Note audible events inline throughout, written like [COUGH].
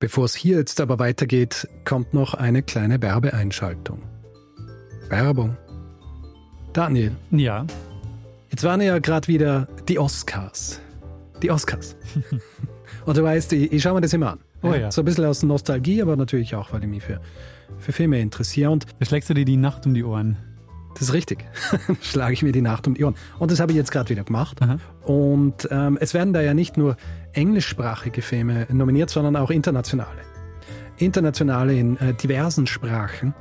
Bevor es hier jetzt aber weitergeht, kommt noch eine kleine Werbeeinschaltung. Werbung. Daniel. Ja. Jetzt waren ja gerade wieder die Oscars. Die Oscars. [LAUGHS] Und du weißt, ich, ich schaue mir das immer an. Oh ja. So ein bisschen aus Nostalgie, aber natürlich auch, weil ich mich für, für Filme interessiere. Und Da schlägst du dir die Nacht um die Ohren. das ist richtig. [LAUGHS] Schlage ich mir die Nacht um die Ohren. Und das habe ich jetzt gerade wieder gemacht. Aha. Und ähm, es werden da ja nicht nur englischsprachige Filme nominiert, sondern auch internationale. Internationale in äh, diversen Sprachen.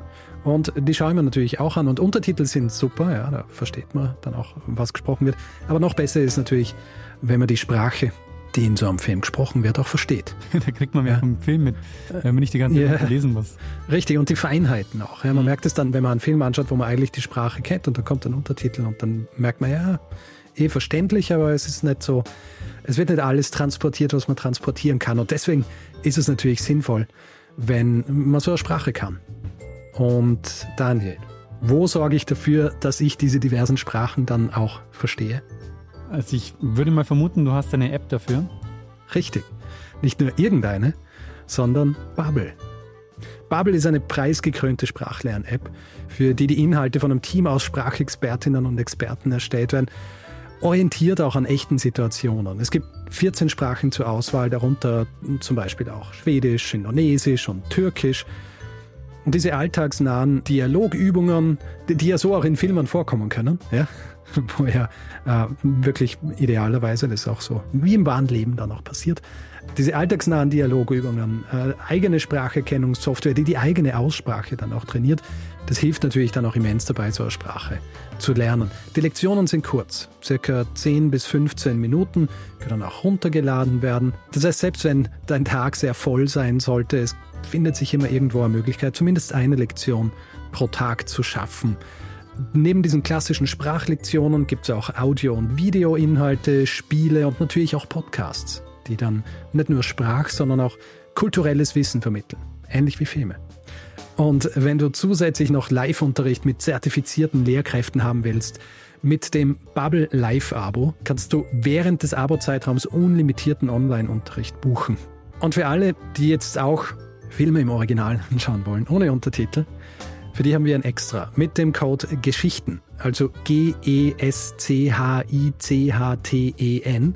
Und die schaue ich mir natürlich auch an. Und Untertitel sind super, ja, da versteht man dann auch, was gesprochen wird. Aber noch besser ist natürlich, wenn man die Sprache, die in so einem Film gesprochen wird, auch versteht. [LAUGHS] da kriegt man mehr Ja. vom Film mit, wenn man nicht die ganze Zeit Ja. lesen muss. Richtig, und die Feinheiten auch. Ja, man Mhm. merkt es dann, wenn man einen Film anschaut, wo man eigentlich die Sprache kennt und dann kommt ein Untertitel und dann merkt man, ja, eh verständlich, aber es ist nicht so, es wird nicht alles transportiert, was man transportieren kann. Und deswegen ist es natürlich sinnvoll, wenn man so eine Sprache kann. Und Daniel, wo sorge ich dafür, dass ich diese diversen Sprachen dann auch verstehe? Also ich würde mal vermuten, du hast eine App dafür. Richtig. Nicht nur irgendeine, sondern Bubble. Bubble ist eine preisgekrönte Sprachlern-App, für die die Inhalte von einem Team aus Sprachexpertinnen und Experten erstellt werden, orientiert auch an echten Situationen. Es gibt 14 Sprachen zur Auswahl, darunter zum Beispiel auch Schwedisch, Indonesisch und Türkisch. Und diese alltagsnahen Dialogübungen, die, ja so auch in Filmen vorkommen können, ja, [LAUGHS] wo ja äh, wirklich idealerweise, das auch so wie im wahren Leben dann auch passiert, diese alltagsnahen Dialogübungen, äh, eigene Spracherkennungssoftware, die die eigene Aussprache dann auch trainiert, das hilft natürlich dann auch immens dabei, so eine Sprache zu lernen. Die Lektionen sind kurz, circa 10 bis 15 Minuten, können auch runtergeladen werden. Das heißt, selbst wenn dein Tag sehr voll sein sollte, es findet sich immer irgendwo eine Möglichkeit, zumindest eine Lektion pro Tag zu schaffen. Neben diesen klassischen Sprachlektionen gibt es auch Audio- und Videoinhalte, Spiele und natürlich auch Podcasts, die dann nicht nur Sprach, sondern auch kulturelles Wissen vermitteln. Ähnlich wie Filme. Und wenn du zusätzlich noch Live-Unterricht mit zertifizierten Lehrkräften haben willst, mit dem Bubble Live-Abo kannst du während des Abo-Zeitraums unlimitierten Online-Unterricht buchen. Und für alle, die jetzt auch Filme im Original [LAUGHS] anschauen wollen, ohne Untertitel, für die haben wir ein Extra mit dem Code Geschichten, also G-E-S-C-H-I-C-H-T-E-N,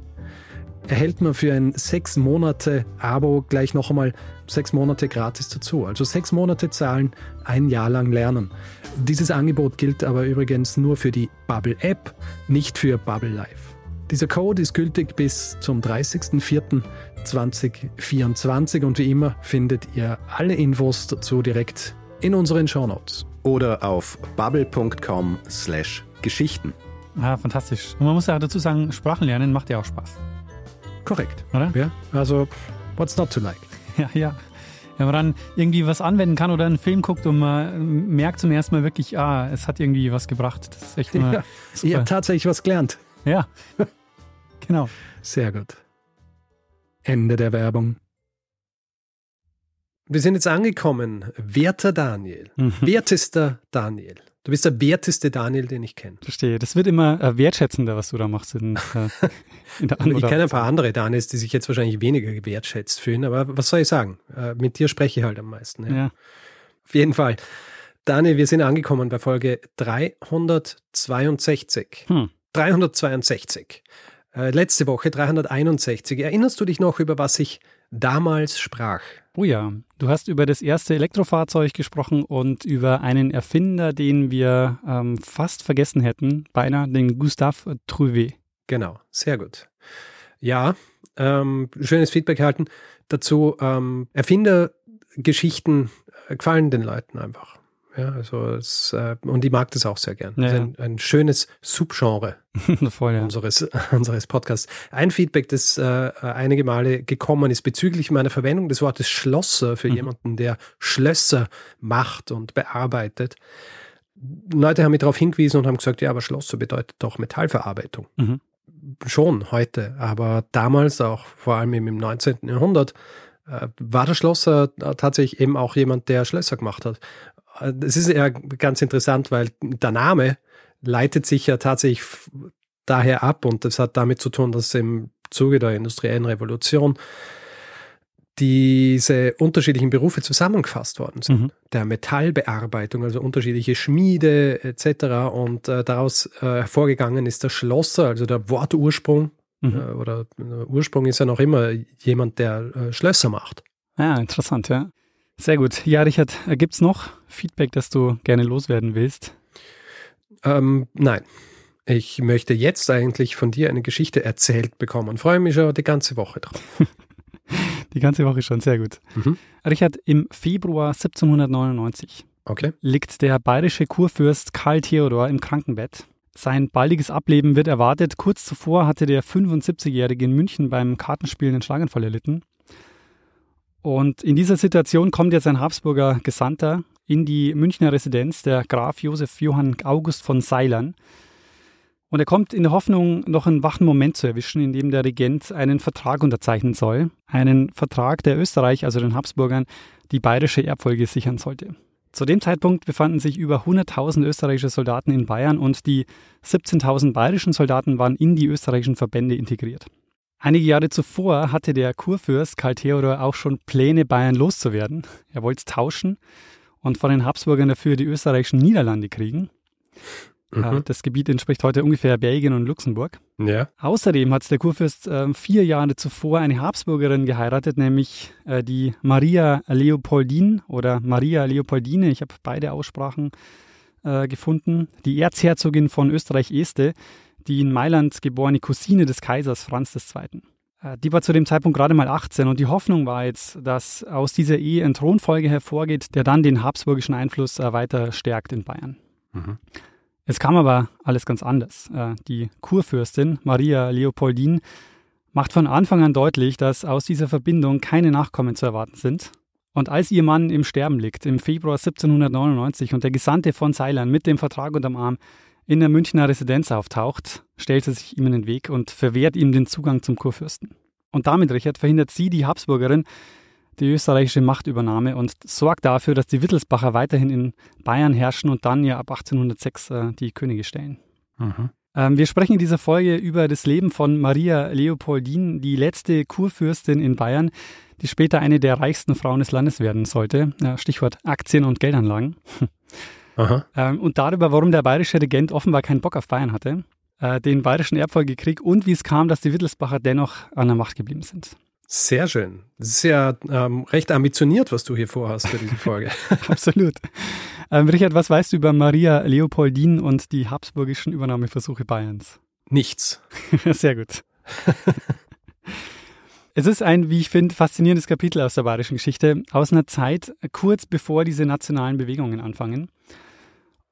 erhält man für ein sechs Monate Abo gleich noch einmal sechs Monate gratis dazu. Also sechs Monate zahlen, ein Jahr lang lernen. Dieses Angebot gilt aber übrigens nur für die Bubble App, nicht für Bubble Live. Dieser Code ist gültig bis zum 30.04.2024 und wie immer findet ihr alle Infos dazu direkt in unseren Shownotes. oder auf bubble.com slash Geschichten. Ja, fantastisch. Und man muss ja dazu sagen, Sprachen lernen macht ja auch Spaß. Korrekt. Oder? Ja, also what's not to like? Ja, ja. Wenn man dann irgendwie was anwenden kann oder einen Film guckt und man merkt zum ersten Mal wirklich, ah, es hat irgendwie was gebracht. Das ist echt immer Ja, ich super. habe tatsächlich was gelernt. Ja, [LAUGHS] genau. Sehr gut. Ende der Werbung. Wir sind jetzt angekommen. Werter Daniel. Mhm. Wertester Daniel. Du bist der werteste Daniel, den ich kenne. Verstehe. Das wird immer äh, wertschätzender, was du da machst in, äh, in der [LAUGHS] Ich kenne ein paar andere Daniels, die sich jetzt wahrscheinlich weniger gewertschätzt fühlen, aber was soll ich sagen? Äh, Mit dir spreche ich halt am meisten. Ja. Ja. Auf jeden Fall. Daniel, wir sind angekommen bei Folge 362. Hm. 362. Äh, letzte Woche 361. Erinnerst du dich noch, über was ich damals sprach? Oh ja, du hast über das erste Elektrofahrzeug gesprochen und über einen Erfinder, den wir ähm, fast vergessen hätten, beinahe den Gustave Trouvé. Genau, sehr gut. Ja, ähm, schönes Feedback erhalten. Dazu ähm, Erfindergeschichten äh, gefallen den Leuten einfach. Ja, also es, äh, und ich mag das auch sehr gern. Ja, Also ein, ein schönes Subgenre [LAUGHS] Voll, ja. unseres, [LAUGHS] unseres Podcasts. Ein Feedback, das äh, einige Male gekommen ist bezüglich meiner Verwendung des Wortes Schlosser für Mhm. jemanden, der Schlösser macht und bearbeitet. Leute haben mich darauf hingewiesen und haben gesagt, ja, aber Schlosser bedeutet doch Metallverarbeitung. Mhm. Schon heute, aber damals auch vor allem im 19. Jahrhundert äh, war der Schlosser äh, tatsächlich eben auch jemand, der Schlösser gemacht hat. Das ist ja ganz interessant, weil der Name leitet sich ja tatsächlich daher ab und das hat damit zu tun, dass im Zuge der industriellen Revolution diese unterschiedlichen Berufe zusammengefasst worden sind. Mhm. Der Metallbearbeitung, also unterschiedliche Schmiede etc. Und äh, daraus äh, hervorgegangen ist der Schlosser, also der Wortursprung Mhm. äh, oder äh, Ursprung ist ja noch immer jemand, der äh, Schlösser macht. Ja, interessant, ja. Sehr gut. Ja, Richard, gibt es noch Feedback, das du gerne loswerden willst? Ähm, nein. Ich möchte jetzt eigentlich von dir eine Geschichte erzählt bekommen. Freue mich schon die ganze Woche drauf. [LAUGHS] Die ganze Woche schon, sehr gut. Mhm. Richard, im Februar 1799 Okay. liegt der bayerische Kurfürst Karl Theodor im Krankenbett. Sein baldiges Ableben wird erwartet. Kurz zuvor hatte der 75-Jährige in München beim Kartenspielen einen Schlaganfall erlitten. Und in dieser Situation kommt jetzt ein Habsburger Gesandter in die Münchner Residenz, der Graf Josef Johann August von Seilern. Und er kommt in der Hoffnung, noch einen wachen Moment zu erwischen, in dem der Regent einen Vertrag unterzeichnen soll. Einen Vertrag, der Österreich, also den Habsburgern, die bayerische Erbfolge sichern sollte. Zu dem Zeitpunkt befanden sich über 100.000 österreichische Soldaten in Bayern und die 17.000 bayerischen Soldaten waren in die österreichischen Verbände integriert. Einige Jahre zuvor hatte der Kurfürst Karl Theodor auch schon Pläne, Bayern loszuwerden. Er wollte es tauschen und von den Habsburgern dafür die österreichischen Niederlande kriegen. Äh, Mhm. Das Gebiet entspricht heute ungefähr Belgien und Luxemburg. Ja. Außerdem hat der Kurfürst äh, vier Jahre zuvor eine Habsburgerin geheiratet, nämlich äh, die Maria Leopoldine oder Maria Leopoldine. Ich habe beide Aussprachen äh, gefunden. Die Erzherzogin von Österreich-Este, die in Mailand geborene Cousine des Kaisers Franz II. Äh, Die war zu dem Zeitpunkt gerade mal 18 und die Hoffnung war jetzt, dass aus dieser Ehe ein Thronfolger hervorgeht, der dann den habsburgischen Einfluss äh, weiter stärkt in Bayern. Mhm. Es kam aber alles ganz anders. Äh, Die Kurfürstin Maria Leopoldine macht von Anfang an deutlich, dass aus dieser Verbindung keine Nachkommen zu erwarten sind. Und als ihr Mann im Sterben liegt, im Februar 1799, und der Gesandte von Ceylon mit dem Vertrag unterm Arm in der Münchner Residenz auftaucht, stellt sie sich ihm in den Weg und verwehrt ihm den Zugang zum Kurfürsten. Und damit, Richard, verhindert sie, die Habsburgerin, die österreichische Machtübernahme und sorgt dafür, dass die Wittelsbacher weiterhin in Bayern herrschen und dann ja ab 1806 äh, die Könige stellen. Mhm. Ähm, wir sprechen in dieser Folge über das Leben von Maria Leopoldine, die letzte Kurfürstin in Bayern, die später eine der reichsten Frauen des Landes werden sollte. Ja, Stichwort Aktien und Geldanlagen. Ähm, und darüber, warum der bayerische Regent offenbar keinen Bock auf Bayern hatte, äh, den bayerischen Erbfolgekrieg und wie es kam, dass die Wittelsbacher dennoch an der Macht geblieben sind. Sehr schön. Das ist ja ähm, recht ambitioniert, was du hier vorhast für diese Folge. [LAUGHS] Absolut. Ähm, Richard, was weißt du über Maria Leopoldine und die habsburgischen Übernahmeversuche Bayerns? Nichts. [LAUGHS] Sehr gut. [LAUGHS] es ist ein, wie ich finde, faszinierendes Kapitel aus der bayerischen Geschichte, aus einer Zeit kurz bevor diese nationalen Bewegungen anfangen.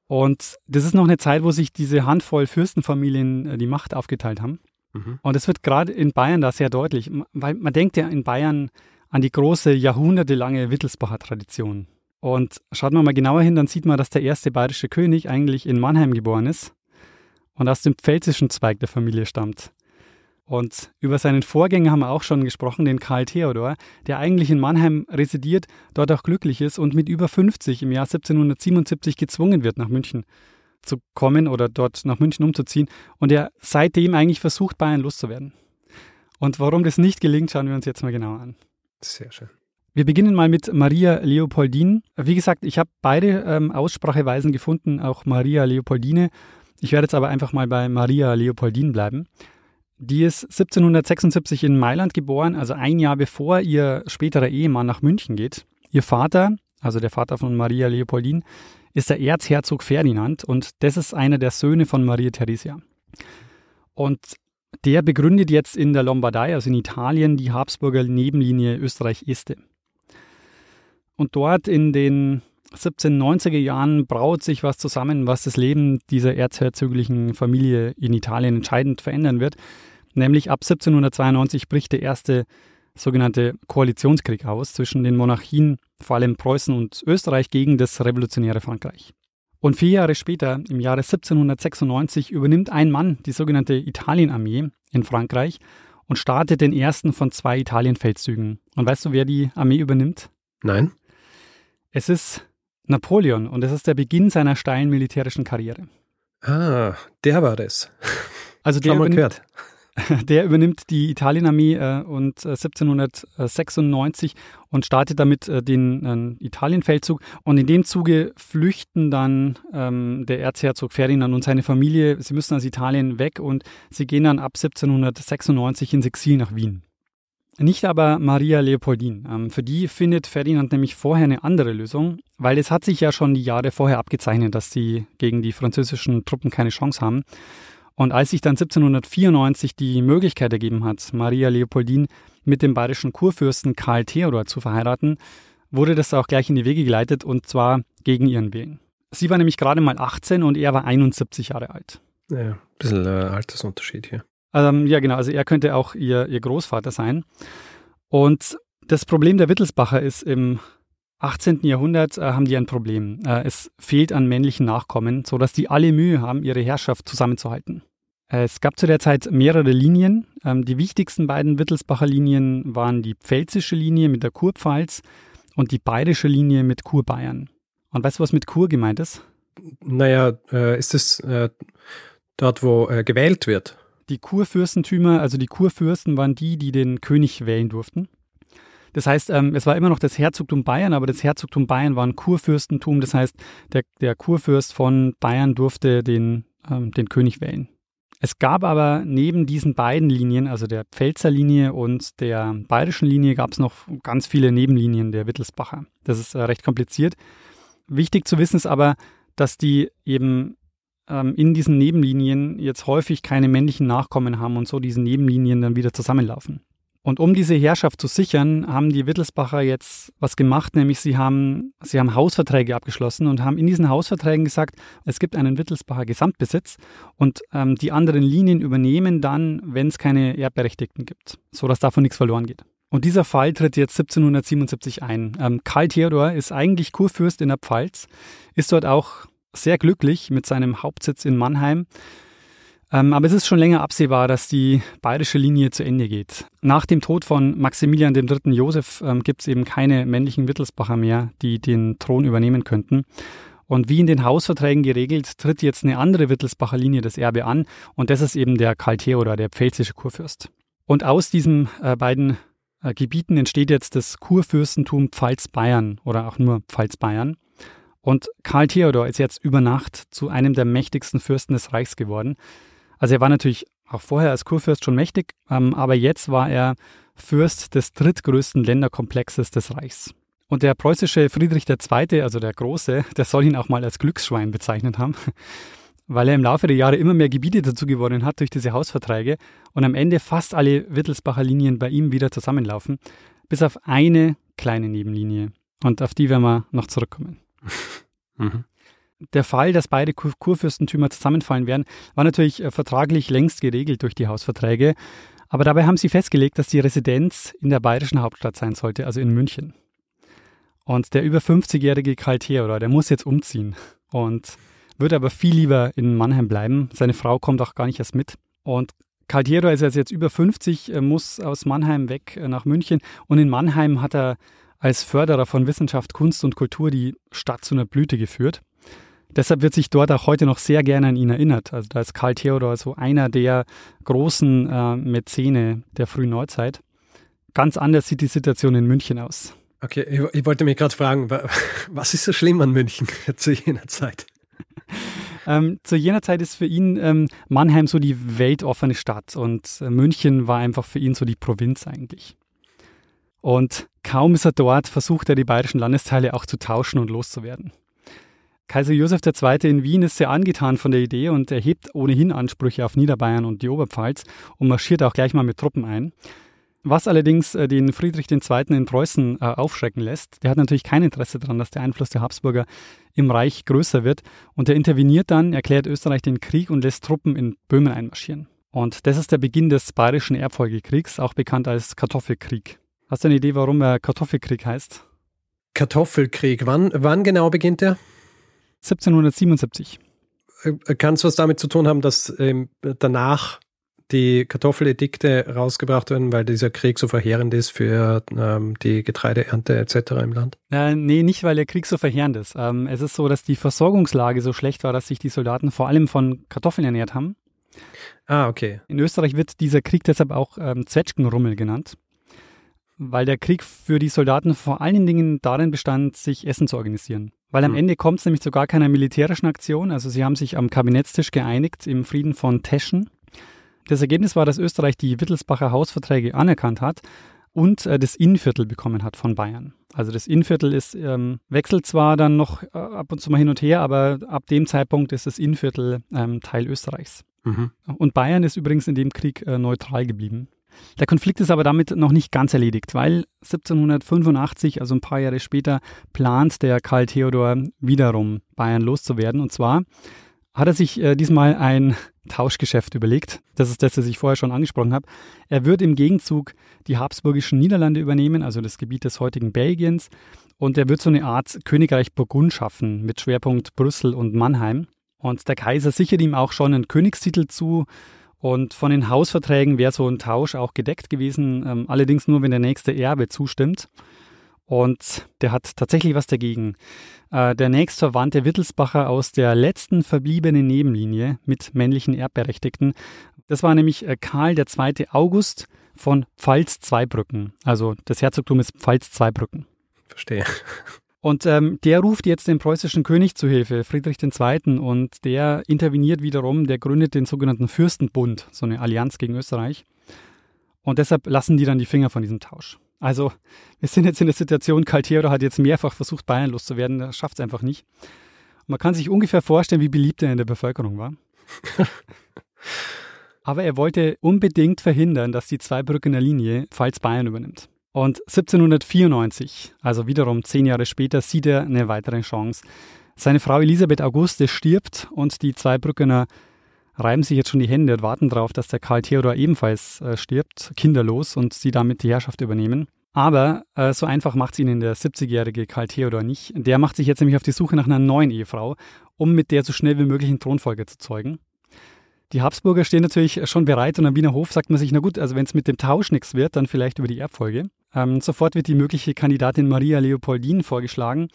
Und das ist noch eine Zeit, wo sich diese Handvoll Fürstenfamilien äh, die Macht aufgeteilt haben. Mhm. Und es wird gerade in Bayern da sehr deutlich, weil man denkt ja in Bayern an die große, jahrhundertelange Wittelsbacher Tradition. Und schaut man mal genauer hin, dann sieht man, dass der erste bayerische König eigentlich in Mannheim geboren ist und aus dem pfälzischen Zweig der Familie stammt. Und über seinen Vorgänger haben wir auch schon gesprochen, den Karl Theodor, der eigentlich in Mannheim residiert, dort auch glücklich ist und mit über 50 im Jahr 1777 gezwungen wird, nach München zu kommen oder dort nach München umzuziehen und er seitdem eigentlich versucht, Bayern loszuwerden. Und warum das nicht gelingt, schauen wir uns jetzt mal genauer an. Sehr schön. Wir beginnen mal mit Maria Leopoldine. Wie gesagt, ich habe beide ähm, Ausspracheweisen gefunden, auch Maria Leopoldine. Ich werde jetzt aber einfach mal bei Maria Leopoldine bleiben. Die ist 1776 in Mailand geboren, also ein Jahr bevor ihr späterer Ehemann nach München geht. Ihr Vater, also der Vater von Maria Leopoldine, ist der Erzherzog Ferdinand und das ist einer der Söhne von Maria Theresia. Und der begründet jetzt in der Lombardei, also in Italien, die Habsburger Nebenlinie Österreich-Este. Und dort in den 1790er Jahren braut sich was zusammen, was das Leben dieser erzherzöglichen Familie in Italien entscheidend verändern wird. Nämlich ab 1792 bricht der erste sogenannte Koalitionskrieg aus zwischen den Monarchien, vor allem Preußen und Österreich, gegen das revolutionäre Frankreich. Und vier Jahre später, im Jahre 1796, übernimmt ein Mann die sogenannte Italienarmee in Frankreich und startet den ersten von zwei Italienfeldzügen. Und weißt du, wer die Armee übernimmt? Nein. Es ist Napoleon und es ist der Beginn seiner steilen militärischen Karriere. Ah, der war das. Also der übernimmt, [LAUGHS] der übernimmt die Italienarmee äh, und äh, 1796 und startet damit äh, den äh, Italienfeldzug. Und in dem Zuge flüchten dann ähm, der Erzherzog Ferdinand und seine Familie. Sie müssen aus Italien weg und sie gehen dann ab 1796 ins Exil nach Wien. Nicht aber Maria Leopoldine. Ähm, für die findet Ferdinand nämlich vorher eine andere Lösung, weil es hat sich ja schon die Jahre vorher abgezeichnet, dass sie gegen die französischen Truppen keine Chance haben. Und als sich dann 1794 die Möglichkeit ergeben hat, Maria Leopoldine mit dem bayerischen Kurfürsten Karl Theodor zu verheiraten, wurde das auch gleich in die Wege geleitet und zwar gegen ihren Willen. Sie war nämlich gerade mal 18 und er war 71 Jahre alt. Ja, ein bisschen äh, Altersunterschied hier. Ähm, ja, genau. Also er könnte auch ihr, ihr Großvater sein. Und das Problem der Wittelsbacher ist, im 18. Jahrhundert äh, haben die ein Problem. Äh, es fehlt an männlichen Nachkommen, sodass die alle Mühe haben, ihre Herrschaft zusammenzuhalten. Äh, es gab zu der Zeit mehrere Linien. Ähm, die wichtigsten beiden Wittelsbacher Linien waren die pfälzische Linie mit der Kurpfalz und die bayerische Linie mit Kurbayern. Und weißt du, was mit Kur gemeint ist? Naja, äh, ist es äh, dort, wo äh, gewählt wird? Die Kurfürstentümer, also die Kurfürsten, waren die, die den König wählen durften. Das heißt, ähm, es war immer noch das Herzogtum Bayern, aber das Herzogtum Bayern war ein Kurfürstentum. Das heißt, der, der Kurfürst von Bayern durfte den, ähm, den König wählen. Es gab aber neben diesen beiden Linien, also der Pfälzer Linie und der bayerischen Linie, gab es noch ganz viele Nebenlinien der Wittelsbacher. Das ist äh, recht kompliziert. Wichtig zu wissen ist aber, dass die eben ähm, in diesen Nebenlinien jetzt häufig keine männlichen Nachkommen haben und so diese Nebenlinien dann wieder zusammenlaufen. Und um diese Herrschaft zu sichern, haben die Wittelsbacher jetzt was gemacht, nämlich sie haben, sie haben Hausverträge abgeschlossen und haben in diesen Hausverträgen gesagt, es gibt einen Wittelsbacher Gesamtbesitz und ähm, die anderen Linien übernehmen dann, wenn es keine Erbberechtigten gibt, sodass davon nichts verloren geht. Und dieser Fall tritt jetzt 1777 ein. Ähm, Karl Theodor ist eigentlich Kurfürst in der Pfalz, ist dort auch sehr glücklich mit seinem Hauptsitz in Mannheim. Ähm, aber es ist schon länger absehbar, dass die bayerische Linie zu Ende geht. Nach dem Tod von Maximilian III. Josef ähm, gibt es eben keine männlichen Wittelsbacher mehr, die den Thron übernehmen könnten. Und wie in den Hausverträgen geregelt, tritt jetzt eine andere Wittelsbacher Linie das Erbe an. Und das ist eben der Karl Theodor, der pfälzische Kurfürst. Und aus diesen äh, beiden äh, Gebieten entsteht jetzt das Kurfürstentum Pfalz-Bayern oder auch nur Pfalz-Bayern. Und Karl Theodor ist jetzt über Nacht zu einem der mächtigsten Fürsten des Reichs geworden. Also er war natürlich auch vorher als Kurfürst schon mächtig, ähm, aber jetzt war er Fürst des drittgrößten Länderkomplexes des Reichs. Und der preußische Friedrich II., also der Große, der soll ihn auch mal als Glücksschwein bezeichnet haben, [LAUGHS] weil er im Laufe der Jahre immer mehr Gebiete dazu gewonnen hat durch diese Hausverträge und am Ende fast alle Wittelsbacher Linien bei ihm wieder zusammenlaufen, bis auf eine kleine Nebenlinie. Und auf die werden wir noch zurückkommen. [LAUGHS] Mhm der Fall, dass beide Kur Kurfürstentümer zusammenfallen werden, war natürlich äh, vertraglich längst geregelt durch die Hausverträge. Aber dabei haben sie festgelegt, dass die Residenz in der bayerischen Hauptstadt sein sollte, also in München. Und der über 50-jährige Karl Theodor, der muss jetzt umziehen und wird aber viel lieber in Mannheim bleiben. Seine Frau kommt auch gar nicht erst mit. Und Karl Theodor ist jetzt über 50, äh, muss aus Mannheim weg äh, nach München. Und in Mannheim hat er als Förderer von Wissenschaft, Kunst und Kultur die Stadt zu einer Blüte geführt. Deshalb wird sich dort auch heute noch sehr gerne an ihn erinnert. Also da ist Karl Theodor so einer der großen äh, Mäzene der frühen Neuzeit. Ganz anders sieht die Situation in München aus. Okay, ich, ich wollte mich gerade fragen, [LAUGHS] was ist so schlimm an München [LAUGHS] zu jener Zeit? Ähm, zu jener Zeit ist für ihn ähm, Mannheim so die weltoffene Stadt und äh, München war einfach für ihn so die Provinz eigentlich. Und kaum ist er dort, versucht er die bayerischen Landesteile auch zu tauschen und loszuwerden. Kaiser Josef II. in Wien ist sehr angetan von der Idee und erhebt ohnehin Ansprüche auf Niederbayern und die Oberpfalz und marschiert auch gleich mal mit Truppen ein. Was allerdings äh, den Friedrich II. in Preußen äh, aufschrecken lässt, der hat natürlich kein Interesse daran, dass der Einfluss der Habsburger im Reich größer wird. Und er interveniert dann, erklärt Österreich den Krieg und lässt Truppen in Böhmen einmarschieren. Und das ist der Beginn des Bayerischen Erbfolgekriegs, auch bekannt als Kartoffelkrieg. Hast du eine Idee, warum er Kartoffelkrieg heißt? Kartoffelkrieg, wann, wann genau beginnt der? 1777. Äh, Kann es was damit zu tun haben, dass ähm, danach die Kartoffeledikte rausgebracht werden, weil dieser Krieg so verheerend ist für ähm, die Getreideernte etc. im Land? Äh, nee, nicht, weil der Krieg so verheerend ist. Ähm, es ist so, dass die Versorgungslage so schlecht war, dass sich die Soldaten vor allem von Kartoffeln ernährt haben. Ah, okay. In Österreich wird dieser Krieg deshalb auch ähm, Zwetschgenrummel genannt, weil der Krieg für die Soldaten vor allen Dingen darin bestand, sich Essen zu organisieren. Weil am Hm. Ende kommt es nämlich zu gar keiner militärischen Aktion. Also sie haben sich am Kabinettstisch geeinigt im Frieden von Teschen. Das Ergebnis war, dass Österreich die Wittelsbacher Hausverträge anerkannt hat und äh, das Innviertel bekommen hat von Bayern. Also das Innviertel ist, ähm, wechselt zwar dann noch äh, ab und zu mal hin und her, aber ab dem Zeitpunkt ist das Innviertel ähm, Teil Österreichs. Mhm. Und Bayern ist übrigens in dem Krieg äh, neutral geblieben. Der Konflikt ist aber damit noch nicht ganz erledigt, weil 1785, also ein paar Jahre später, plant der Karl Theodor wiederum Bayern loszuwerden. Und zwar hat er sich äh, diesmal ein [LAUGHS] Tauschgeschäft überlegt. Das ist das, was ich vorher schon angesprochen habe. Er wird im Gegenzug die habsburgischen Niederlande übernehmen, also das Gebiet des heutigen Belgiens. Und er wird so eine Art Königreich Burgund schaffen mit Schwerpunkt Brüssel und Mannheim. Und der Kaiser sichert ihm auch schon einen Königstitel zu. Und von den Hausverträgen wäre so ein Tausch auch gedeckt gewesen, ähm, allerdings nur, wenn der nächste Erbe zustimmt. Und der hat tatsächlich was dagegen. Äh, der nächstverwandte Wittelsbacher aus der letzten verbliebenen Nebenlinie mit männlichen Erbberechtigten, das war nämlich äh, Karl II. August von Pfalz-Zweibrücken. Also das Herzogtum ist Pfalz-Zweibrücken. Verstehe. Und ähm, der ruft jetzt den preußischen König zu Hilfe, Friedrich II. Und der interveniert wiederum, der gründet den sogenannten Fürstenbund, so eine Allianz gegen Österreich. Und deshalb lassen die dann die Finger von diesem Tausch. Also wir sind jetzt in der Situation, Karl Theodor hat jetzt mehrfach versucht, Bayern loszuwerden, er schafft es einfach nicht. Und man kann sich ungefähr vorstellen, wie beliebt er in der Bevölkerung war. [LAUGHS] Aber er wollte unbedingt verhindern, dass die Zweibrückener Linie Pfalz-Bayern übernimmt. Und 1794, also wiederum zehn Jahre später, sieht er eine weitere Chance. Seine Frau Elisabeth Auguste stirbt und die Zweibrückener reiben sich jetzt schon die Hände und warten darauf, dass der Karl Theodor ebenfalls äh, stirbt, kinderlos, und sie damit die Herrschaft übernehmen. Aber äh, so einfach macht es ihnen der 70-jährige Karl Theodor nicht. Der macht sich jetzt nämlich auf die Suche nach einer neuen Ehefrau, um mit der so schnell wie möglich einen Thronfolger zu zeugen. Die Habsburger stehen natürlich schon bereit und am Wiener Hof sagt man sich, na gut, also wenn es mit dem Tausch nichts wird, dann vielleicht über die Erbfolge. Ähm, sofort wird die mögliche Kandidatin Maria Leopoldine vorgeschlagen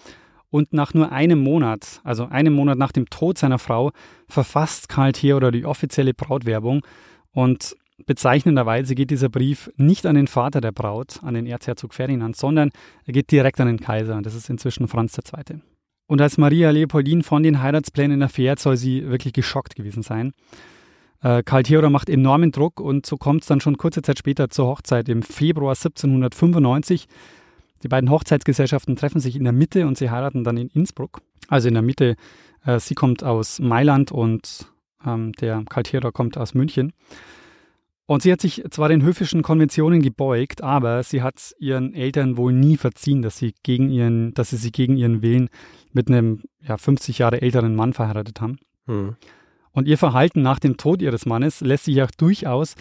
und nach nur einem Monat, also einem Monat nach dem Tod seiner Frau, verfasst Karl Theodor die offizielle Brautwerbung und bezeichnenderweise geht dieser Brief nicht an den Vater der Braut, an den Erzherzog Ferdinand, sondern er geht direkt an den Kaiser. Das ist inzwischen Franz II. Und als Maria Leopoldine von den Heiratsplänen erfährt, soll sie wirklich geschockt gewesen sein. Äh, Karl Theodor macht enormen Druck und so kommt es dann schon kurze Zeit später zur Hochzeit im Februar 1795. Die beiden Hochzeitsgesellschaften treffen sich in der Mitte und sie heiraten dann in Innsbruck. Also in der Mitte, äh, sie kommt aus Mailand und ähm, der Karl Theodor kommt aus München. Und sie hat sich zwar den höfischen Konventionen gebeugt, aber sie hat ihren Eltern wohl nie verziehen, dass sie gegen ihren, dass sie sich gegen ihren Willen mit einem ja, 50 Jahre älteren Mann verheiratet haben. Hm. Und ihr Verhalten nach dem Tod ihres Mannes lässt sich auch durchaus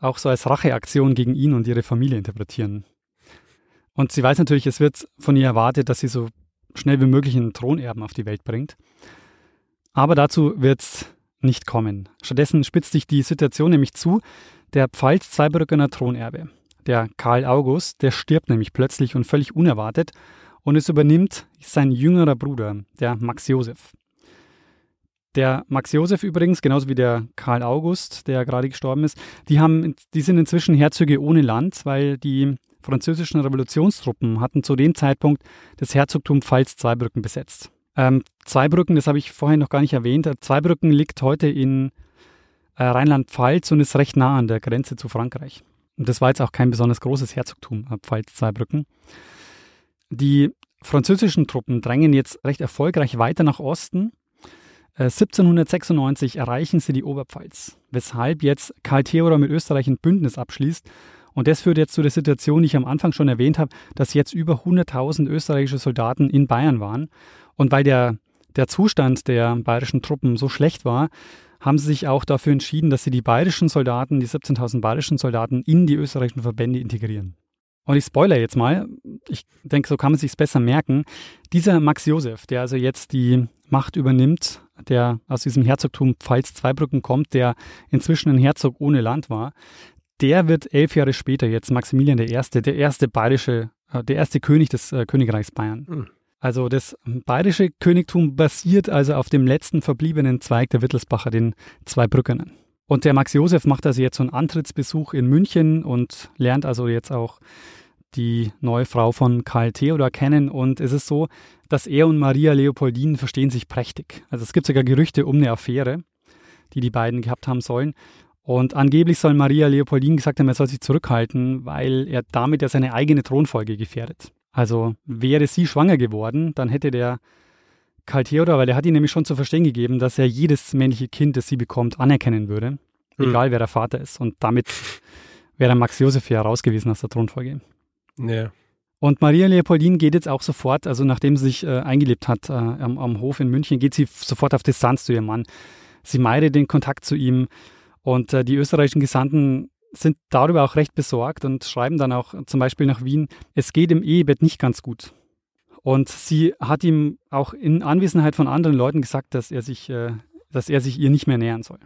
auch so als Racheaktion gegen ihn und ihre Familie interpretieren. Und sie weiß natürlich, es wird von ihr erwartet, dass sie so schnell wie möglich einen Thronerben auf die Welt bringt. Aber dazu wird es nicht kommen. Stattdessen spitzt sich die Situation nämlich zu. Der Pfalz-Zweibrückener Thronerbe, der Karl August, der stirbt nämlich plötzlich und völlig unerwartet und es übernimmt sein jüngerer Bruder, der Max Josef. Der Max Josef übrigens, genauso wie der Karl August, der gerade gestorben ist, die, haben, die sind inzwischen Herzöge ohne Land, weil die französischen Revolutionstruppen hatten zu dem Zeitpunkt das Herzogtum Pfalz-Zweibrücken besetzt. Ähm, Zweibrücken, das habe ich vorhin noch gar nicht erwähnt. Zweibrücken liegt heute in äh, Rheinland-Pfalz und ist recht nah an der Grenze zu Frankreich. Und das war jetzt auch kein besonders großes Herzogtum, äh, Pfalz-Zweibrücken. Die französischen Truppen drängen jetzt recht erfolgreich weiter nach Osten. Äh, 1796 erreichen sie die Oberpfalz, weshalb jetzt Karl Theodor mit Österreich ein Bündnis abschließt Und das führt jetzt zu der Situation, die ich am Anfang schon erwähnt habe, dass jetzt über 100.000 österreichische Soldaten in Bayern waren. Und weil der, der Zustand der bayerischen Truppen so schlecht war, haben sie sich auch dafür entschieden, dass sie die bayerischen Soldaten, die 17.000 bayerischen Soldaten, in die österreichischen Verbände integrieren. Und ich spoiler jetzt mal, ich denke, so kann man sich besser merken. Dieser Max Josef, der also jetzt die Macht übernimmt, der aus diesem Herzogtum Pfalz-Zweibrücken kommt, der inzwischen ein Herzog ohne Land war, der wird elf Jahre später jetzt Maximilian I., der erste bayerische, äh, der erste König des äh, Königreichs Bayern. Mhm. Also das bayerische Königtum basiert also auf dem letzten verbliebenen Zweig der Wittelsbacher, den Zweibrückenen. Und der Max Josef macht also jetzt so einen Antrittsbesuch in München und lernt also jetzt auch die neue Frau von Karl Theodor kennen. Und es ist so, dass er und Maria Leopoldine verstehen sich prächtig. Also es gibt sogar Gerüchte um eine Affäre, die die beiden gehabt haben sollen. Und angeblich soll Maria Leopoldine gesagt haben, er soll sich zurückhalten, weil er damit ja seine eigene Thronfolge gefährdet. Also wäre sie schwanger geworden, dann hätte der Karl Theodor, weil er hat ihn nämlich schon zu verstehen gegeben, dass er jedes männliche Kind, das sie bekommt, anerkennen würde, mhm. egal wer der Vater ist. Und damit wäre Max Josef ja rausgewiesen aus der Thronfolge. Ja. Und Maria Leopoldine geht jetzt auch sofort, also nachdem sie sich äh, eingelebt hat äh, am, am, Hof in München, geht sie sofort auf Distanz zu ihrem Mann. Sie meidet den Kontakt zu ihm und äh, die österreichischen Gesandten sind darüber auch recht besorgt und schreiben dann auch zum Beispiel nach Wien, es geht im Ehebett nicht ganz gut. Und sie hat ihm auch in Anwesenheit von anderen Leuten gesagt, dass er sich, äh, dass er sich ihr nicht mehr nähern soll.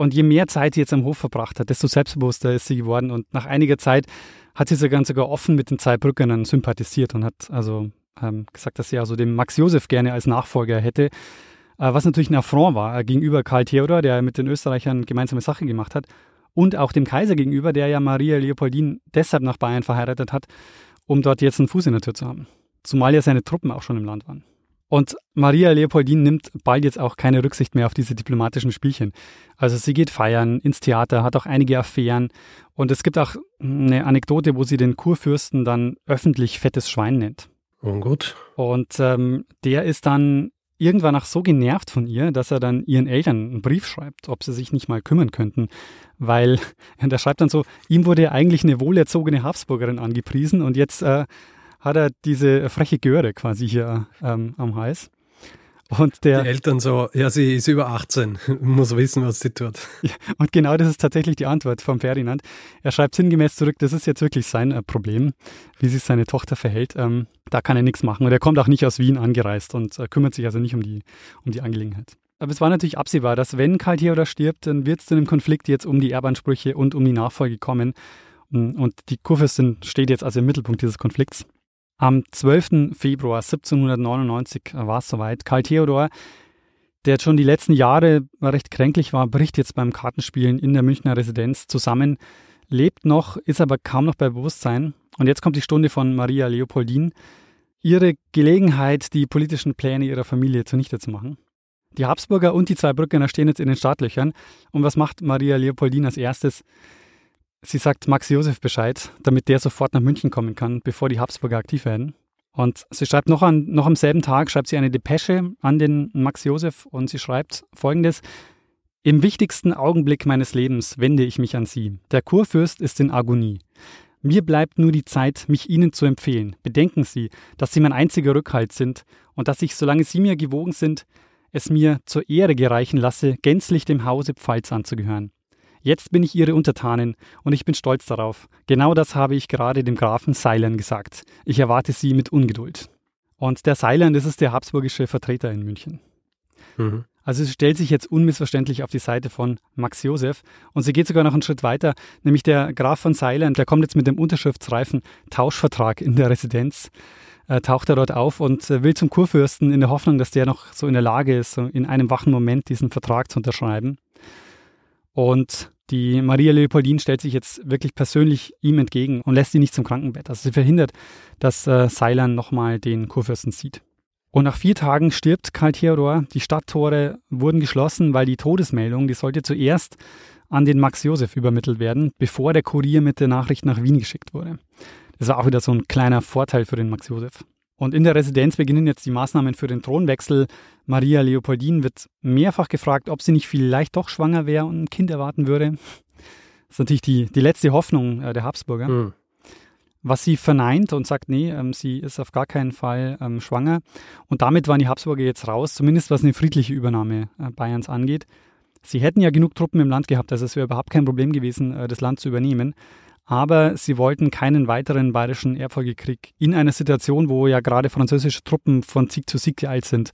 Und je mehr Zeit sie jetzt am Hof verbracht hat, desto selbstbewusster ist sie geworden. Und nach einiger Zeit hat sie sogar, sogar offen mit den Zweibrückern sympathisiert und hat also ähm, gesagt, dass sie also den Max Josef gerne als Nachfolger hätte. Äh, was natürlich ein Affront war äh, gegenüber Karl Theodor, der mit den Österreichern gemeinsame Sache gemacht hat. Und auch dem Kaiser gegenüber, der ja Maria Leopoldine deshalb nach Bayern verheiratet hat, um dort jetzt einen Fuß in der Tür zu haben. Zumal ja seine Truppen auch schon im Land waren. Und Maria Leopoldine nimmt bald jetzt auch keine Rücksicht mehr auf diese diplomatischen Spielchen. Also sie geht feiern, ins Theater, hat auch einige Affären. Und es gibt auch eine Anekdote, wo sie den Kurfürsten dann öffentlich fettes Schwein nennt. Oh gut. Und ähm, der ist dann irgendwann auch so genervt von ihr, dass er dann ihren Eltern einen Brief schreibt, ob sie sich nicht mal kümmern könnten. Weil [LAUGHS] der schreibt dann so, ihm wurde eigentlich eine wohlerzogene Habsburgerin angepriesen und jetzt äh, hat er diese freche Göre quasi hier ähm, am Hals. Und der, die Eltern so, ja, sie ist über 18, [LAUGHS] muss wissen, was sie tut. Ja, und genau das ist tatsächlich die Antwort von Ferdinand. Er schreibt sinngemäß zurück, das ist jetzt wirklich sein äh, Problem, wie sich seine Tochter verhält. Ähm, da kann er nichts machen. Und er kommt auch nicht aus Wien angereist und äh, kümmert sich also nicht um die, um die Angelegenheit. Aber es war natürlich absehbar, dass wenn Karl Theodor stirbt, dann wird es zu einem Konflikt jetzt um die Erbansprüche und um die Nachfolge kommen. Und die Kurfürstin steht jetzt also im Mittelpunkt dieses Konflikts. Am 12. Februar 1799 war es soweit. Karl Theodor, der schon die letzten Jahre recht kränklich war, bricht jetzt beim Kartenspielen in der Münchner Residenz zusammen, lebt noch, ist aber kaum noch bei Bewusstsein. Und jetzt kommt die Stunde von Maria Leopoldine. Ihre Gelegenheit, die politischen Pläne ihrer Familie zunichte zu machen. Die Habsburger und die zwei Brückener stehen jetzt in den Startlöchern. Und was macht Maria Leopoldine als erstes? Sie sagt Max Josef Bescheid, damit der sofort nach München kommen kann, bevor die Habsburger aktiv werden. Und sie schreibt noch, an, noch am selben Tag, schreibt sie eine Depesche an den Max Josef und sie schreibt folgendes. Im wichtigsten Augenblick meines Lebens wende ich mich an Sie. Der Kurfürst ist in Agonie. Mir bleibt nur die Zeit, mich Ihnen zu empfehlen. Bedenken Sie, dass Sie mein einziger Rückhalt sind und dass ich, solange Sie mir gewogen sind, es mir zur Ehre gereichen lasse, gänzlich dem Hause Pfalz anzugehören. Jetzt bin ich Ihre Untertanin und ich bin stolz darauf. Genau das habe ich gerade dem Grafen Seilern gesagt. Ich erwarte Sie mit Ungeduld. Und der Seilern, das ist der habsburgische Vertreter in München. Mhm. Also sie stellt sich jetzt unmissverständlich auf die Seite von Max Josef und sie geht sogar noch einen Schritt weiter, nämlich der Graf von Seilern, der kommt jetzt mit dem unterschriftsreifen Tauschvertrag in der Residenz, äh, taucht er dort auf und äh, will zum Kurfürsten in der Hoffnung, dass der noch so in der Lage ist, so in einem wachen Moment diesen Vertrag zu unterschreiben. Und die Maria Leopoldine stellt sich jetzt wirklich persönlich ihm entgegen und lässt ihn nicht zum Krankenbett. Also sie verhindert, dass äh, Seilan nochmal den Kurfürsten sieht. Und nach vier Tagen stirbt Karl Theodor. Die Stadttore wurden geschlossen, weil die Todesmeldung, die sollte zuerst an den Max Josef übermittelt werden, bevor der Kurier mit der Nachricht nach Wien geschickt wurde. Das war auch wieder so ein kleiner Vorteil für den Max Josef. Und in der Residenz beginnen jetzt die Maßnahmen für den Thronwechsel. Maria Leopoldine wird mehrfach gefragt, ob sie nicht vielleicht doch schwanger wäre und ein Kind erwarten würde. Das ist natürlich die, die letzte Hoffnung äh, der Habsburger. Hm. Was sie verneint und sagt, nee, ähm, sie ist auf gar keinen Fall ähm, schwanger. Und damit waren die Habsburger jetzt raus, zumindest was eine friedliche Übernahme äh, Bayerns angeht. Sie hätten ja genug Truppen im Land gehabt, also es wäre überhaupt kein Problem gewesen, äh, das Land zu übernehmen. Aber sie wollten keinen weiteren bayerischen Erbfolgekrieg in einer Situation, wo ja gerade französische Truppen von Sieg zu Sieg geeilt sind.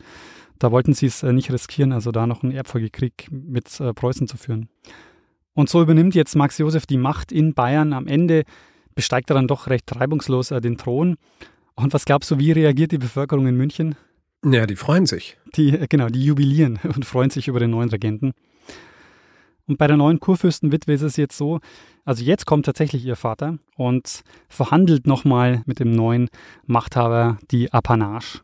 Da wollten sie es äh, nicht riskieren, also da noch einen Erbfolgekrieg mit äh, Preußen zu führen. Und so übernimmt jetzt Max Josef die Macht in Bayern. Am Ende besteigt er dann doch recht reibungslos äh, den Thron. Und was glaubst du, wie reagiert die Bevölkerung in München? Ja, die freuen sich. Die, genau, die jubilieren [LAUGHS] und freuen sich über den neuen Regenten. Und bei der neuen Kurfürstenwitwe ist es jetzt so, also jetzt kommt tatsächlich ihr Vater und verhandelt nochmal mit dem neuen Machthaber die Apanage.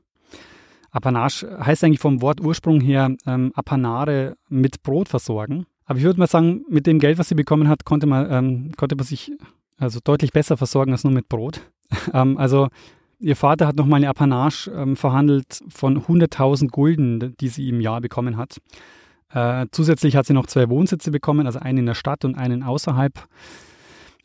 Apanage heißt eigentlich vom Wortursprung her ähm, Apanare mit Brot versorgen. Aber ich würde mal sagen, mit dem Geld, was sie bekommen hat, konnte man, ähm, konnte man sich also deutlich besser versorgen als nur mit Brot. [LAUGHS] ähm, also ihr Vater hat nochmal eine Apanage ähm, verhandelt von 100.000 Gulden, die sie im Jahr bekommen hat. Äh, zusätzlich hat sie noch zwei Wohnsitze bekommen, also einen in der Stadt und einen außerhalb.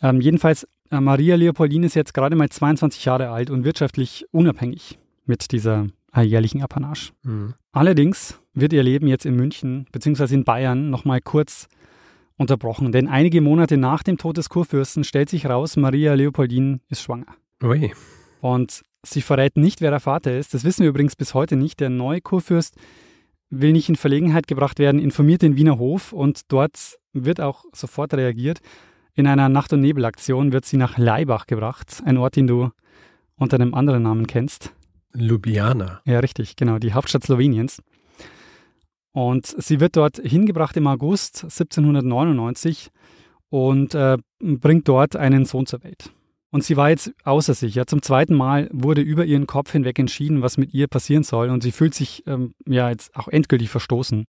Ähm, jedenfalls, äh, Maria Leopoldine ist jetzt gerade mal 22 Jahre alt und wirtschaftlich unabhängig mit dieser äh, jährlichen Apanage. Mhm. Allerdings wird ihr Leben jetzt in München bzw. in Bayern nochmal kurz unterbrochen, denn einige Monate nach dem Tod des Kurfürsten stellt sich raus, Maria Leopoldine ist schwanger. Ui. Und sie verrät nicht, wer der Vater ist. Das wissen wir übrigens bis heute nicht. Der neue Kurfürst will nicht in Verlegenheit gebracht werden, informiert den Wiener Hof und dort wird auch sofort reagiert. In einer Nacht- und Nebelaktion wird sie nach Laibach gebracht, ein Ort, den du unter einem anderen Namen kennst. Ljubljana. Ja, richtig, genau, die Hauptstadt Sloweniens. Und sie wird dort hingebracht im August 1799 und äh, bringt dort einen Sohn zur Welt. Und sie war jetzt außer sich. Ja. Zum zweiten Mal wurde über ihren Kopf hinweg entschieden, was mit ihr passieren soll. Und sie fühlt sich ähm, ja jetzt auch endgültig verstoßen.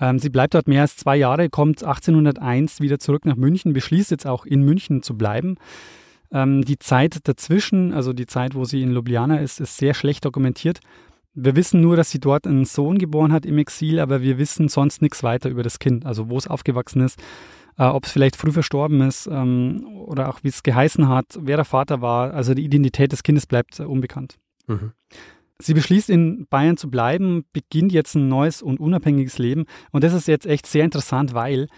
Ähm, sie bleibt dort mehr als zwei Jahre, kommt 1801 wieder zurück nach München, beschließt jetzt auch in München zu bleiben. Ähm, die Zeit dazwischen, also die Zeit, wo sie in Ljubljana ist, ist sehr schlecht dokumentiert. Wir wissen nur, dass sie dort einen Sohn geboren hat im Exil, aber wir wissen sonst nichts weiter über das Kind, also wo es aufgewachsen ist, äh, ob es vielleicht früh verstorben ist ähm, oder auch wie es geheißen hat, wer der Vater war. Also die Identität des Kindes bleibt äh, unbekannt. Mhm. Sie beschließt, in Bayern zu bleiben, beginnt jetzt ein neues und unabhängiges Leben. Und das ist jetzt echt sehr interessant, weil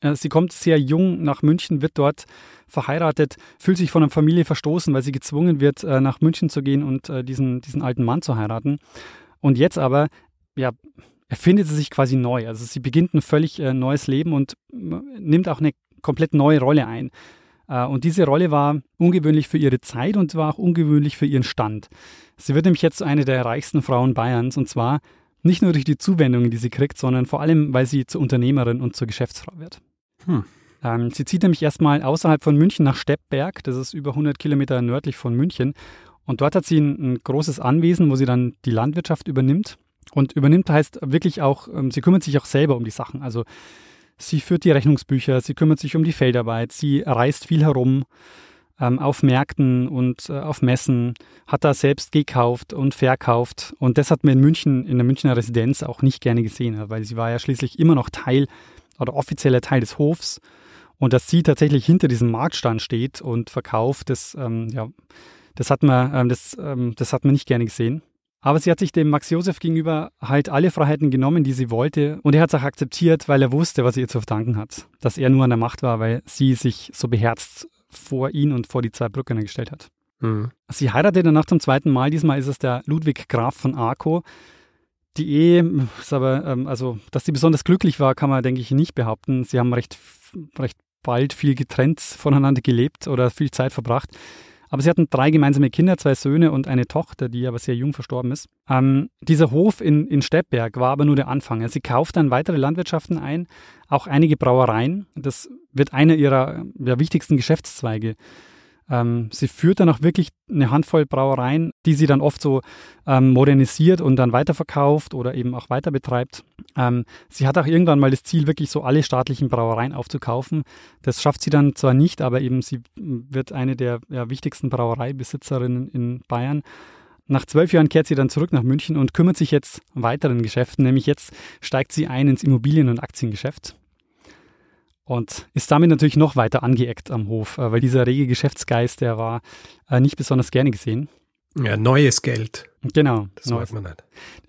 äh, sie kommt sehr jung nach München, wird dort verheiratet, fühlt sich von einer Familie verstoßen, weil sie gezwungen wird, äh, nach München zu gehen und äh, diesen, diesen alten Mann zu heiraten. Und jetzt aber, ja, erfindet sie sich quasi neu. Also sie beginnt ein völlig äh, neues Leben und nimmt auch eine komplett neue Rolle ein. Äh, und diese Rolle war ungewöhnlich für ihre Zeit und war auch ungewöhnlich für ihren Stand. Sie wird nämlich jetzt eine der reichsten Frauen Bayerns und zwar nicht nur durch die Zuwendungen, die sie kriegt, sondern vor allem, weil sie zur Unternehmerin und zur Geschäftsfrau wird. Hm. Ähm, sie zieht nämlich erstmal außerhalb von München nach Steppberg, das ist über 100 Kilometer nördlich von München. Und dort hat sie ein, ein großes Anwesen, wo sie dann die Landwirtschaft übernimmt. Und übernimmt heißt wirklich auch, ähm, sie kümmert sich auch selber um die Sachen. Also sie führt die Rechnungsbücher, sie kümmert sich um die Feldarbeit, sie reist viel herum ähm, auf Märkten und äh, auf Messen, hat da selbst gekauft und verkauft. Und das hat man in München, in der Münchner Residenz auch nicht gerne gesehen, weil sie war ja schließlich immer noch Teil oder offizieller Teil des Hofs. Und dass sie tatsächlich hinter diesem Marktstand steht und verkauft, das, ähm, ja, das, hat man, ähm, das, ähm, das hat man nicht gerne gesehen. Aber sie hat sich dem Max Josef gegenüber halt alle Freiheiten genommen, die sie wollte. Und er hat es auch akzeptiert, weil er wusste, was sie ihr zu verdanken hat. Dass er nur an der Macht war, weil sie sich so beherzt vor ihn und vor die zwei Brückener gestellt hat. Mhm. Sie heiratet danach zum zweiten Mal. Diesmal ist es der Ludwig Graf von Arco. Die Ehe ist aber, ähm, also, dass sie besonders glücklich war, kann man, denke ich, nicht behaupten. Sie haben recht, recht bald viel getrennt voneinander gelebt oder viel Zeit verbracht. Aber sie hatten drei gemeinsame Kinder, zwei Söhne und eine Tochter, die aber sehr jung verstorben ist. Ähm, dieser Hof in, in Steppberg war aber nur der Anfang. Sie kauft dann weitere Landwirtschaften ein, auch einige Brauereien. Das wird einer ihrer ja, wichtigsten Geschäftszweige. Ähm, sie führt dann auch wirklich eine Handvoll Brauereien, die sie dann oft so ähm, modernisiert und dann weiterverkauft oder eben auch weiter betreibt. Ähm, sie hat auch irgendwann mal das Ziel, wirklich so alle staatlichen Brauereien aufzukaufen. Das schafft sie dann zwar nicht, aber eben sie wird eine der ja, wichtigsten Brauereibesitzerinnen in Bayern. Nach zwölf Jahren kehrt sie dann zurück nach München und kümmert sich jetzt weiteren Geschäften, nämlich jetzt steigt sie ein ins Immobilien- und Aktiengeschäft. Und ist damit natürlich noch weiter angeeckt am Hof, äh, weil dieser rege Geschäftsgeist, der war äh, nicht besonders gerne gesehen. Ja, neues Geld. Genau. Das weiß man nicht.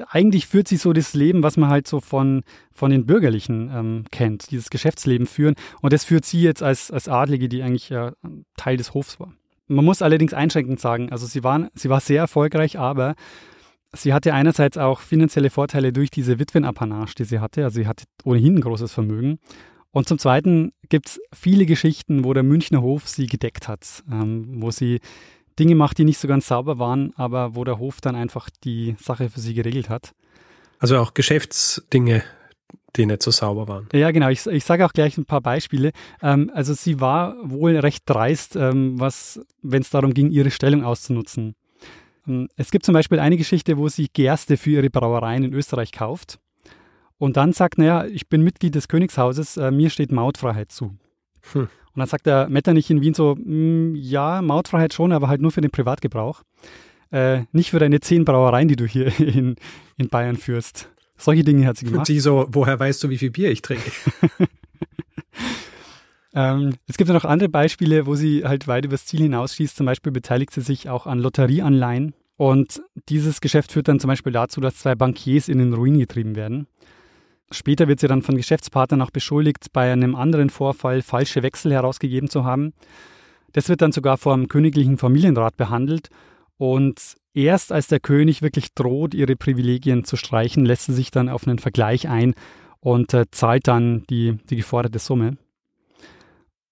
Eigentlich führt sie so das Leben, was man halt so von, von den Bürgerlichen ähm, kennt, dieses Geschäftsleben führen. Und das führt sie jetzt als, als Adlige, die eigentlich äh, Teil des Hofs war. Man muss allerdings einschränkend sagen, also sie, waren, sie war sehr erfolgreich, aber sie hatte einerseits auch finanzielle Vorteile durch diese Witwenapanage, die sie hatte. Also sie hatte ohnehin ein großes Vermögen. Und zum Zweiten gibt es viele Geschichten, wo der Münchner Hof sie gedeckt hat, ähm, wo sie Dinge macht, die nicht so ganz sauber waren, aber wo der Hof dann einfach die Sache für sie geregelt hat. Also auch Geschäftsdinge, die nicht so sauber waren. Ja, genau. Ich, ich sage auch gleich ein paar Beispiele. Ähm, also sie war wohl recht dreist, ähm, was, wenn es darum ging, ihre Stellung auszunutzen. Ähm, es gibt zum Beispiel eine Geschichte, wo sie Gerste für ihre Brauereien in Österreich kauft und dann sagt, naja, ich bin Mitglied des Königshauses, äh, mir steht Mautfreiheit zu. Hm. Und dann sagt der Metternich in Wien so, mm, ja, Mautfreiheit schon, aber halt nur für den Privatgebrauch. Äh, nicht für deine zehn Brauereien, die du hier [LAUGHS] in, in Bayern führst. Solche Dinge hat sie gemacht. Und sie so, woher weißt du, wie viel Bier ich trinke? [LAUGHS] ähm, es gibt ja noch andere Beispiele, wo sie halt weit übers Ziel hinausschießt. Zum Beispiel beteiligt sie sich auch an Lotterieanleihen. Und dieses Geschäft führt dann zum Beispiel dazu, dass zwei Bankiers in den Ruin getrieben werden. Später wird sie dann von Geschäftspartnern auch beschuldigt, bei einem anderen Vorfall falsche Wechsel herausgegeben zu haben. Das wird dann sogar vor dem königlichen Familienrat behandelt und erst als der König wirklich droht, ihre Privilegien zu streichen, lässt sie sich dann auf einen Vergleich ein und äh, zahlt dann die, die geforderte Summe.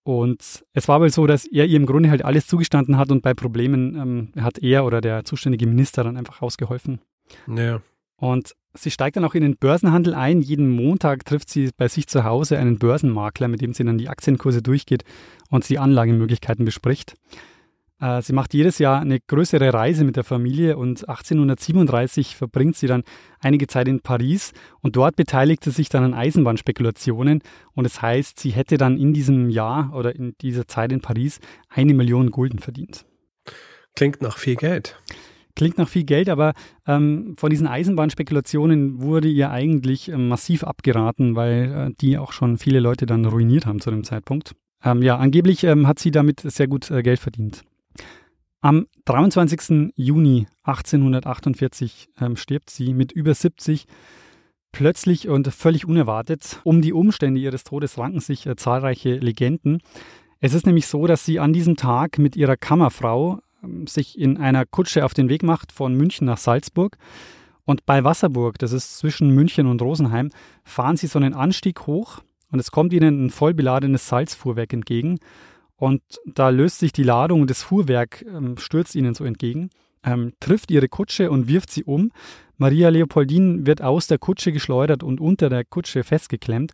Und es war wohl so, dass er ihr im Grunde halt alles zugestanden hat und bei Problemen ähm, hat er oder der zuständige Minister dann einfach ausgeholfen. Ja. Und sie steigt dann auch in den Börsenhandel ein. Jeden Montag trifft sie bei sich zu Hause einen Börsenmakler, mit dem sie dann die Aktienkurse durchgeht und die Anlagemöglichkeiten bespricht. Äh, sie macht jedes Jahr eine größere Reise mit der Familie und 1837 verbringt sie dann einige Zeit in Paris und dort beteiligt sie sich dann an Eisenbahnspekulationen und es das heißt, sie hätte dann in diesem Jahr oder in dieser Zeit in Paris eine Million Gulden verdient. Klingt nach viel Geld. Klingt nach viel Geld, aber ähm, von diesen Eisenbahnspekulationen wurde ihr eigentlich ähm, massiv abgeraten, weil äh, die auch schon viele Leute dann ruiniert haben zu dem Zeitpunkt. Ähm, ja, angeblich ähm, hat sie damit sehr gut äh, Geld verdient. Am 23. Juni 1848 ähm, stirbt sie mit über 70 plötzlich und völlig unerwartet. Um die Umstände ihres Todes ranken sich äh, zahlreiche Legenden. Es ist nämlich so, dass sie an diesem Tag mit ihrer Kammerfrau sich in einer Kutsche auf den Weg macht von München nach Salzburg. Und bei Wasserburg, das ist zwischen München und Rosenheim, fahren sie so einen Anstieg hoch und es kommt ihnen ein vollbeladenes Salzfuhrwerk entgegen. Und da löst sich die Ladung und das Fuhrwerk ähm, stürzt ihnen so entgegen, ähm, trifft ihre Kutsche und wirft sie um. Maria Leopoldine wird aus der Kutsche geschleudert und unter der Kutsche festgeklemmt.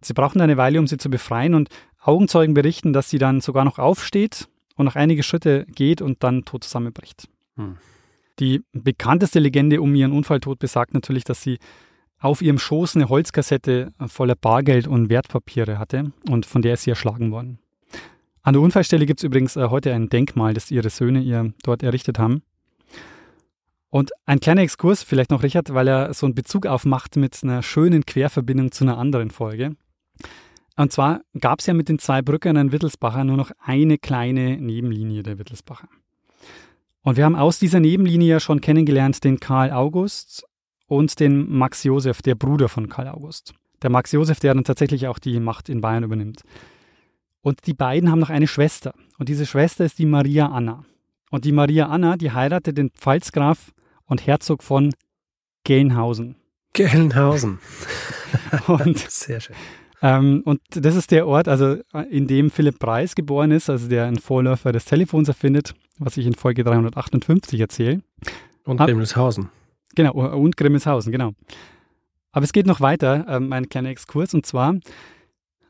Sie brauchen eine Weile, um sie zu befreien und Augenzeugen berichten, dass sie dann sogar noch aufsteht und noch einige Schritte geht und dann tot zusammenbricht. Hm. Die bekannteste Legende um ihren Unfalltod besagt natürlich, dass sie auf ihrem Schoß eine Holzkassette voller Bargeld und Wertpapiere hatte und von der ist sie erschlagen worden. An der Unfallstelle gibt es übrigens äh, heute ein Denkmal, das ihre Söhne ihr dort errichtet haben. Und ein kleiner Exkurs, vielleicht noch Richard, weil er so einen Bezug aufmacht mit einer schönen Querverbindung zu einer anderen Folge. Und zwar gab es ja mit den zwei Brückern Wittelsbacher nur noch eine kleine Nebenlinie der Wittelsbacher. Und wir haben aus dieser Nebenlinie ja schon kennengelernt den Karl August und den Max Josef, der Bruder von Karl August. Der Max Josef, der dann tatsächlich auch die Macht in Bayern übernimmt. Und die beiden haben noch eine Schwester. Und diese Schwester ist die Maria Anna. Und die Maria Anna, die heiratet den Pfalzgraf und Herzog von Gelnhausen. Gelnhausen. und [LAUGHS] Sehr schön. Ähm, und das ist der Ort, also in dem Philipp Preis geboren ist, also der ein Vorläufer des Telefons erfindet, was ich in Folge 358 erzähle. Und Grimmelshausen. Genau, und Grimmelshausen, genau. Aber es geht noch weiter, ähm, ein kleiner Exkurs, und zwar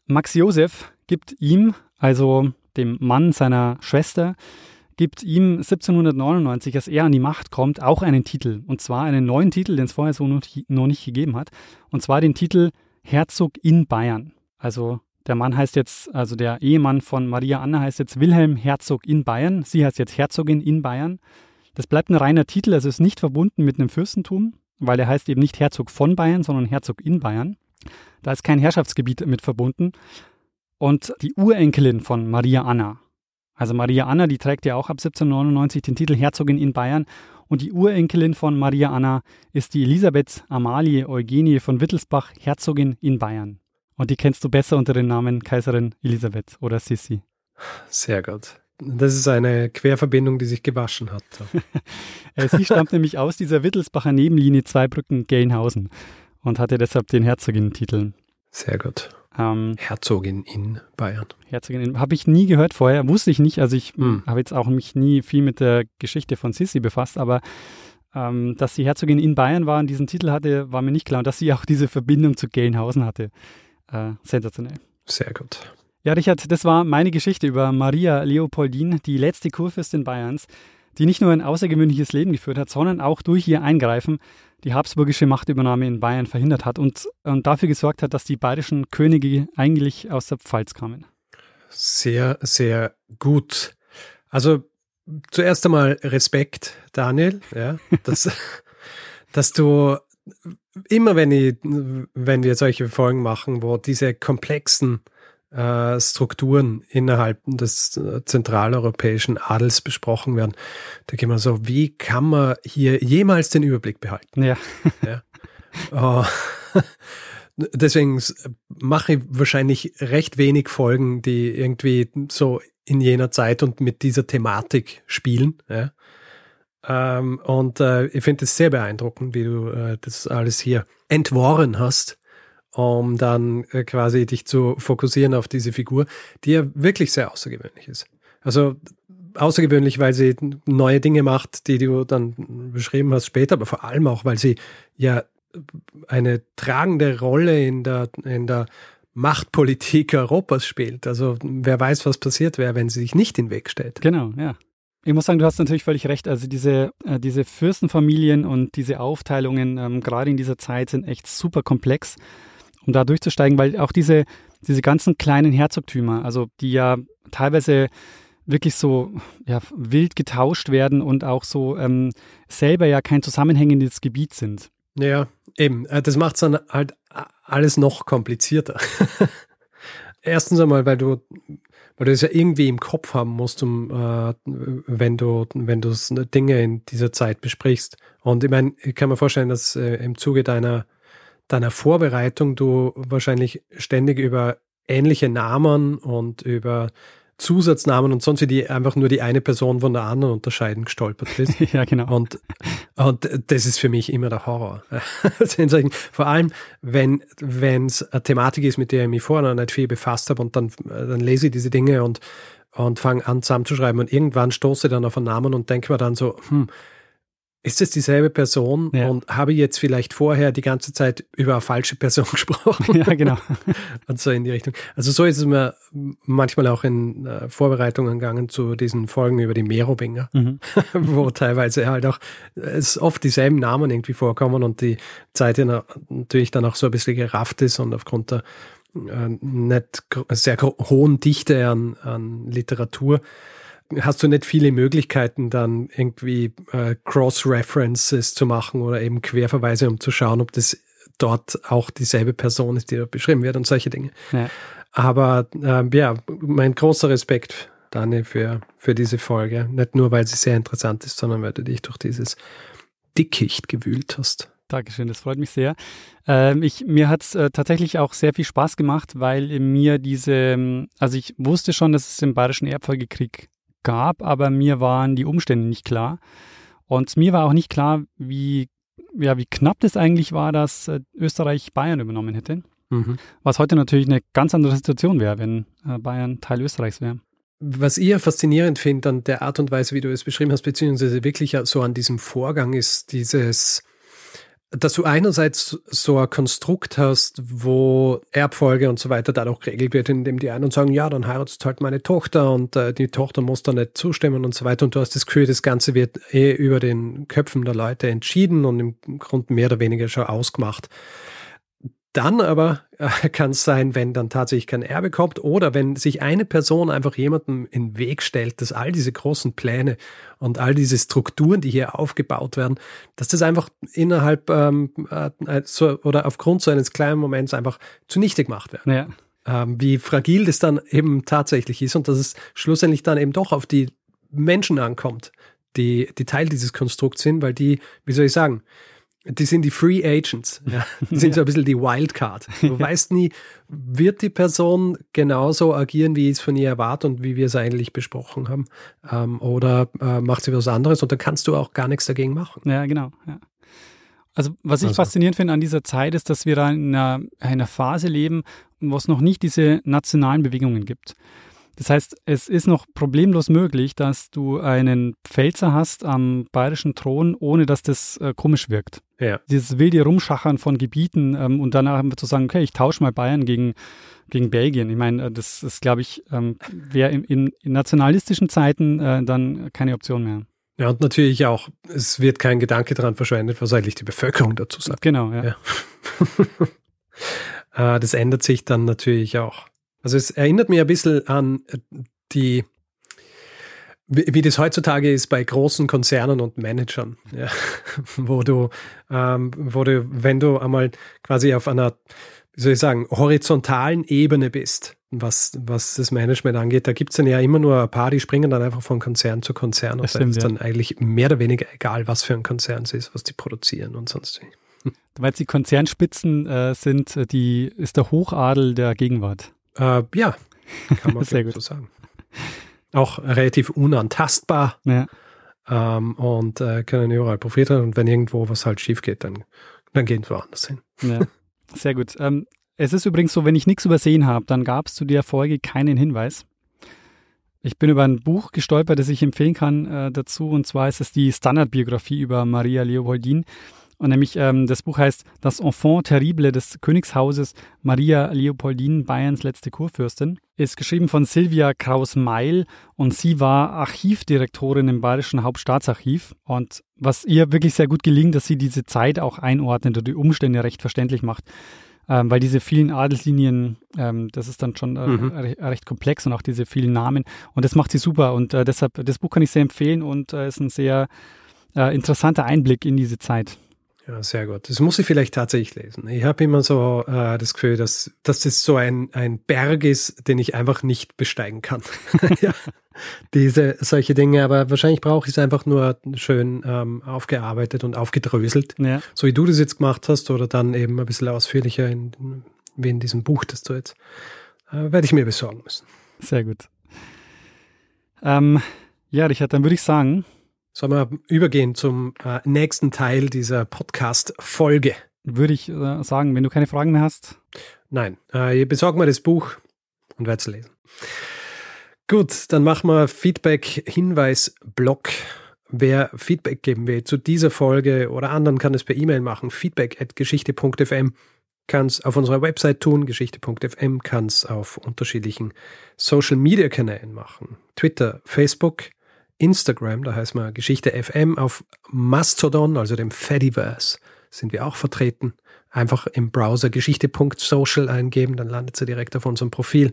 Max Josef gibt ihm, also dem Mann seiner Schwester, gibt ihm 1799, als er an die Macht kommt, auch einen Titel. Und zwar einen neuen Titel, den es vorher so noch nicht gegeben hat. Und zwar den Titel Herzog in Bayern. Also der Mann heißt jetzt, also der Ehemann von Maria Anna heißt jetzt Wilhelm Herzog in Bayern. Sie heißt jetzt Herzogin in Bayern. Das bleibt ein reiner Titel, also ist nicht verbunden mit einem Fürstentum, weil er heißt eben nicht Herzog von Bayern, sondern Herzog in Bayern. Da ist kein Herrschaftsgebiet mit verbunden. und die Urenkelin von Maria Anna. Also Maria Anna, die trägt ja auch ab 1799 den Titel Herzogin in Bayern und die Urenkelin von Maria Anna ist die Elisabeth Amalie Eugenie von Wittelsbach, Herzogin in Bayern. Und die kennst du besser unter dem Namen Kaiserin Elisabeth oder Sissi. Sehr gut. Das ist eine Querverbindung, die sich gewaschen hat. [LAUGHS] [LAUGHS] Äh, sie stammt nämlich aus dieser Wittelsbacher Nebenlinie Zweibrücken-Gelnhausen und hatte deshalb den Herzogin-Titel. Sehr gut. Ähm, Herzogin in Bayern. Herzogin in, habe ich nie gehört vorher, wusste ich nicht. Also ich hm. habe jetzt auch mich nie viel mit der Geschichte von Sissi befasst, aber ähm, dass sie Herzogin in Bayern war und diesen Titel hatte, war mir nicht klar. Und dass sie auch diese Verbindung zu Gelnhausen hatte. Äh, sensationell. Sehr gut. Ja, Richard, das war meine Geschichte über Maria Leopoldine, die letzte Kurfürstin Bayerns, die nicht nur ein außergewöhnliches Leben geführt hat, sondern auch durch ihr Eingreifen die habsburgische Machtübernahme in Bayern verhindert hat und, und dafür gesorgt hat, dass die bayerischen Könige eigentlich aus der Pfalz kamen. Sehr, sehr gut. Also zuerst einmal Respekt, Daniel, ja, dass, [LAUGHS] dass du immer, wenn, ich, wenn wir solche Folgen machen, wo diese komplexen äh, Strukturen innerhalb des äh, zentraleuropäischen Adels besprochen werden. Da geht man so, wie kann man hier jemals den Überblick behalten? Ja. ja. Oh. [LAUGHS] Deswegen mache ich wahrscheinlich recht wenig Folgen, die irgendwie so in jener Zeit und mit dieser Thematik spielen. Ja. Ähm, und äh, ich finde es sehr beeindruckend, wie du äh, das alles hier entworren hast um dann äh, quasi dich zu fokussieren auf diese Figur, die ja wirklich sehr außergewöhnlich ist. Also außergewöhnlich, weil sie neue Dinge macht, die du dann beschrieben hast später, aber vor allem auch, weil sie ja eine tragende Rolle in der, in der Machtpolitik Europas spielt. Also wer weiß, was passiert wäre, wenn sie sich nicht in den Weg stellt. Genau, ja. Ich muss sagen, du hast natürlich völlig recht. Also diese, äh, diese Fürstenfamilien und diese Aufteilungen ähm, gerade in dieser Zeit sind echt super komplex um da durchzusteigen, weil auch diese, diese ganzen kleinen Herzogtümer, also die ja teilweise wirklich so ja, wild getauscht werden und auch so ähm, selber ja kein zusammenhängendes Gebiet sind. Ja, eben. Äh, das macht es dann halt alles noch komplizierter. [LAUGHS] Erstens einmal, weil du, weil du es ja irgendwie im Kopf haben musst, um, äh, wenn du, wenn du Dinge in dieser Zeit besprichst. Und ich meine, ich kann mir vorstellen, dass äh, im Zuge deiner deiner Vorbereitung du wahrscheinlich ständig über ähnliche Namen und über Zusatznamen und sonst wie die einfach nur die eine Person von der anderen unterscheiden gestolpert bist. [LAUGHS] ja, genau. Und, und das ist für mich immer der Horror. [LAUGHS] Vor allem, wenn es eine Thematik ist, mit der ich mich vorher noch nicht viel befasst habe und dann, dann lese ich diese Dinge und, und fange an zusammenzuschreiben und irgendwann stoße ich dann auf einen Namen und denke mir dann so, hm, ist es dieselbe Person ja. und habe ich jetzt vielleicht vorher die ganze Zeit über eine falsche Person [LAUGHS] gesprochen? Ja, genau. [LAUGHS] und so in die Richtung. Also so ist es mir manchmal auch in äh, Vorbereitungen gegangen zu diesen Folgen über die Merowinger, mhm. [LAUGHS] wo teilweise halt auch es oft dieselben Namen irgendwie vorkommen und die Zeit natürlich dann auch so ein bisschen gerafft ist und aufgrund der äh, nicht sehr hohen Dichte an, an Literatur hast du nicht viele Möglichkeiten, dann irgendwie äh, Cross-References zu machen oder eben Querverweise, um zu schauen, ob das dort auch dieselbe Person ist, die dort beschrieben wird und solche Dinge. Ja. Aber äh, ja, mein großer Respekt, Dani, für, für diese Folge. Nicht nur, weil sie sehr interessant ist, sondern weil du dich durch dieses Dickicht gewühlt hast. Dankeschön, das freut mich sehr. Ähm, ich, mir hat es äh, tatsächlich auch sehr viel Spaß gemacht, weil mir diese, ähm, also ich wusste schon, dass es den Bayerischen Erbfolgekrieg gab, aber mir waren die Umstände nicht klar. Und mir war auch nicht klar, wie, ja, wie knapp das eigentlich war, dass äh, Österreich Bayern übernommen hätte. Mhm. Was heute natürlich eine ganz andere Situation wäre, wenn äh, Bayern Teil Österreichs wäre. Was ich ja faszinierend finde an der Art und Weise, wie du es beschrieben hast, beziehungsweise wirklich so an diesem Vorgang ist dieses, dass du einerseits so ein Konstrukt hast, wo Erbfolge und so weiter dadurch geregelt wird, indem die einen sagen, ja, dann heiratest halt meine Tochter und äh, die Tochter muss da nicht zustimmen und so weiter. Und du hast das Gefühl, das Ganze wird eh über den Köpfen der Leute entschieden und im Grunde mehr oder weniger schon ausgemacht. Dann aber äh, kann es sein, wenn dann tatsächlich kein Erbe kommt oder wenn sich eine Person einfach jemandem in den Weg stellt, dass all diese großen Pläne und all diese Strukturen, die hier aufgebaut werden, dass das einfach innerhalb ähm, äh, so, oder aufgrund so eines kleinen Moments einfach zunichte gemacht werden. Ja. ähm, wie fragil das dann eben tatsächlich ist und dass es schlussendlich dann eben doch auf die Menschen ankommt, die, die Teil dieses Konstrukts sind, weil die, wie soll ich sagen, die sind die Free Agents. Ja. [LAUGHS] Die sind so ein bisschen die Wildcard. Du weißt nie, wird die Person genauso agieren, wie ich es von ihr erwarte und wie wir es eigentlich besprochen haben? Ähm, oder äh, macht sie was anderes und dann kannst du auch gar nichts dagegen machen. Ja, genau. Ja. Also was ich also. faszinierend finde an dieser Zeit ist, dass wir da in einer, einer Phase leben, wo es noch nicht diese nationalen Bewegungen gibt. Das heißt, es ist noch problemlos möglich, dass du einen Pfälzer hast am bayerischen Thron, ohne dass das äh, komisch wirkt. Ja. Dieses wilde Rumschachern von Gebieten ähm, und danach zu sagen, okay, ich tausche mal Bayern gegen, gegen Belgien. Ich meine, äh, das ist, glaube ich, ähm, wäre in, in, in, nationalistischen Zeiten äh, dann keine Option mehr. Ja, und natürlich auch, es wird kein Gedanke daran verschwendet, was eigentlich die Bevölkerung dazu sagt. Genau, ja. ja. [LAUGHS] Äh, das ändert sich dann natürlich auch. Also es erinnert mich ein bisschen an die, wie, das heutzutage ist bei großen Konzernen und Managern, ja, [LAUGHS] wo du, ähm, wo du, wenn du einmal quasi auf einer, wie soll ich sagen, horizontalen Ebene bist, was, was das Management angeht, da gibt es dann ja immer nur ein paar, die springen dann einfach von Konzern zu Konzern und da ist dann eigentlich mehr oder weniger egal, was für ein Konzern es ist, was die produzieren und sonst wie. Du meinst, die Konzernspitzen äh, sind äh, die, ist der Hochadel der Gegenwart. Äh, ja, kann man [LAUGHS] Sehr gut. so sagen. Auch relativ unantastbar. Ja. Ähm, und äh, können überall profitieren. Und wenn irgendwo was halt schief geht, dann, dann gehen wir woanders hin. Ja. [LAUGHS] Sehr gut. Ähm, es ist übrigens so, wenn ich nichts übersehen habe, dann gab es zu der Folge keinen Hinweis. Ich bin über ein Buch gestolpert, das ich empfehlen kann äh, dazu. Und zwar ist es die Standardbiografie über Maria Leopoldin. Und nämlich ähm, das Buch heißt Das Enfant Terrible des Königshauses Maria Leopoldine, Bayerns letzte Kurfürstin. Ist geschrieben von Silvia Kraus-Meil und sie war Archivdirektorin im Bayerischen Hauptstaatsarchiv. Und was ihr wirklich sehr gut gelingt, dass sie diese Zeit auch einordnet und die Umstände recht verständlich macht. Ähm, weil diese vielen Adelslinien, ähm, das ist dann schon äh, mhm. recht komplex und auch diese vielen Namen. Und das macht sie super. Und äh, deshalb, das Buch kann ich sehr empfehlen und äh, ist ein sehr äh, interessanter Einblick in diese Zeit. Ja, sehr gut. Das muss ich vielleicht tatsächlich lesen. Ich habe immer so äh, das Gefühl, dass, dass das so ein, ein Berg ist, den ich einfach nicht besteigen kann. [LAUGHS] ja, diese solche Dinge, aber wahrscheinlich brauche ich es einfach nur schön ähm, aufgearbeitet und aufgedröselt, ja. so wie du das jetzt gemacht hast, oder dann eben ein bisschen ausführlicher in, wie in diesem Buch, das du jetzt, äh, werde ich mir besorgen müssen. Sehr gut. Ähm, ja, Richard, dann würde ich sagen, Sollen wir übergehen zum äh, nächsten Teil dieser Podcast-Folge? Würde ich äh, sagen, wenn du keine Fragen mehr hast. Nein, äh, ihr besorgt mir das Buch und werdet es lesen. Gut, dann machen wir Feedback-Hinweis-Block. Wer Feedback geben will zu dieser Folge oder anderen, kann es per E-Mail machen. Feedback at geschichte.fm kann es auf unserer Website tun, geschichte.fm, kann es auf unterschiedlichen Social-Media-Kanälen machen. Twitter, Facebook, Instagram, da heißt man Geschichte FM, auf Mastodon, also dem Fediverse, sind wir auch vertreten. Einfach im Browser geschichte.social eingeben, dann landet sie direkt auf unserem Profil.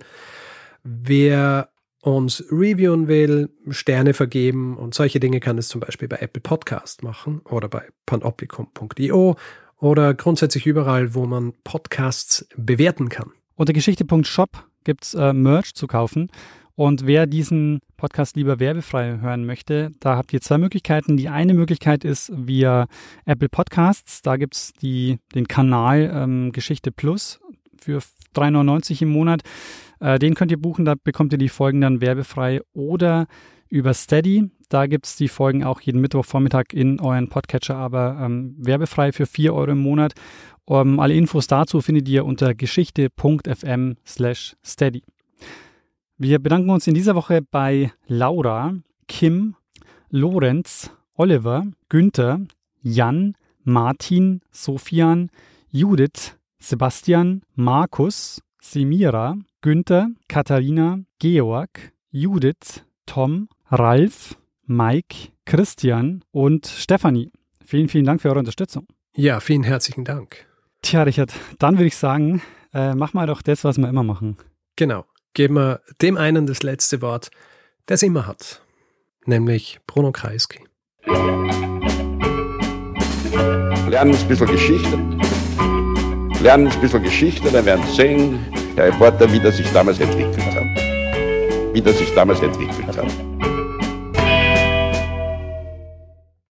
Wer uns reviewen will, Sterne vergeben und solche Dinge kann es zum Beispiel bei Apple Podcast machen oder bei panopticum.io oder grundsätzlich überall, wo man Podcasts bewerten kann. Unter geschichte.shop gibt es äh, Merch zu kaufen. Und wer diesen Podcast lieber werbefrei hören möchte, da habt ihr zwei Möglichkeiten. Die eine Möglichkeit ist via Apple Podcasts. Da gibt es den Kanal ähm, Geschichte Plus für 3,99 im Monat. Äh, den könnt ihr buchen, da bekommt ihr die Folgen dann werbefrei. Oder über Steady. Da gibt es die Folgen auch jeden Mittwochvormittag in euren Podcatcher, aber ähm, werbefrei für 4 Euro im Monat. Um, alle Infos dazu findet ihr unter geschichte.fm slash steady. Wir bedanken uns in dieser Woche bei Laura, Kim, Lorenz, Oliver, Günther, Jan, Martin, Sofian, Judith, Sebastian, Markus, Semira, Günther, Katharina, Georg, Judith, Tom, Ralf, Mike, Christian und Stefanie. Vielen, vielen Dank für eure Unterstützung. Ja, vielen herzlichen Dank. Tja, Richard, dann würde ich sagen, äh, mach mal doch das, was wir immer machen. Genau geben wir dem einen das letzte Wort, der es immer hat, nämlich Bruno Kreisky. Lernen ein bisschen Geschichte. Lernen ein bisschen Geschichte, dann werden Sie sehen, Der Reporter, wie das sich damals entwickelt hat. Wie das sich damals entwickelt hat.